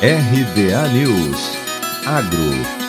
RBA News. Agro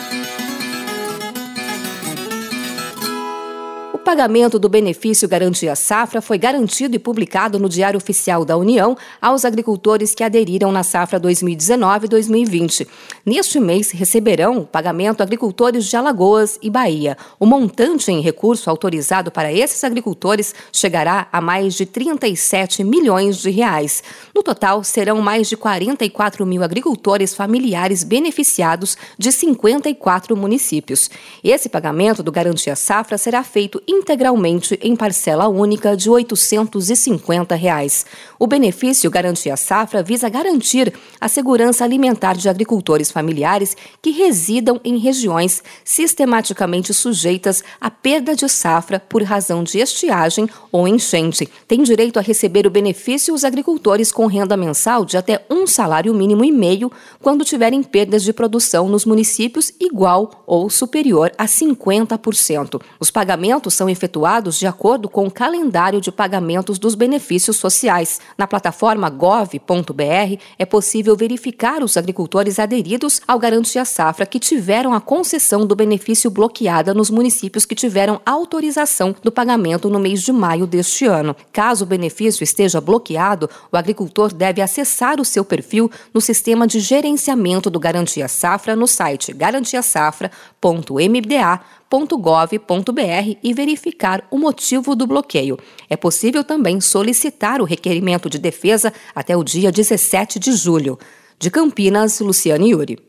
pagamento do benefício Garantia Safra foi garantido e publicado no Diário Oficial da União aos agricultores que aderiram na safra 2019-2020. Neste mês, receberão o pagamento agricultores de Alagoas e Bahia. O montante em recurso autorizado para esses agricultores chegará a mais de 37 milhões de reais. No total, serão mais de 44 mil agricultores familiares beneficiados de 54 municípios. Esse pagamento do Garantia Safra será feito integralmente em parcela única de 850 reais. O benefício Garantia Safra visa garantir a segurança alimentar de agricultores familiares que residam em regiões sistematicamente sujeitas à perda de safra por razão de estiagem ou enchente. Tem direito a receber o benefício os agricultores com renda mensal de até um salário mínimo e meio quando tiverem perdas de produção nos municípios igual ou superior a 50%. Os pagamentos efetuados de acordo com o calendário de pagamentos dos benefícios sociais. Na plataforma gov.br é possível verificar os agricultores aderidos ao Garantia Safra que tiveram a concessão do benefício bloqueada nos municípios que tiveram autorização do pagamento no mês de maio deste ano. Caso o benefício esteja bloqueado, o agricultor deve acessar o seu perfil no sistema de gerenciamento do Garantia Safra no site garantiasafra.mda.com gov.br e verificar o motivo do bloqueio. É possível também solicitar o requerimento de defesa até o dia 17 de julho. De Campinas, Luciane Yuri.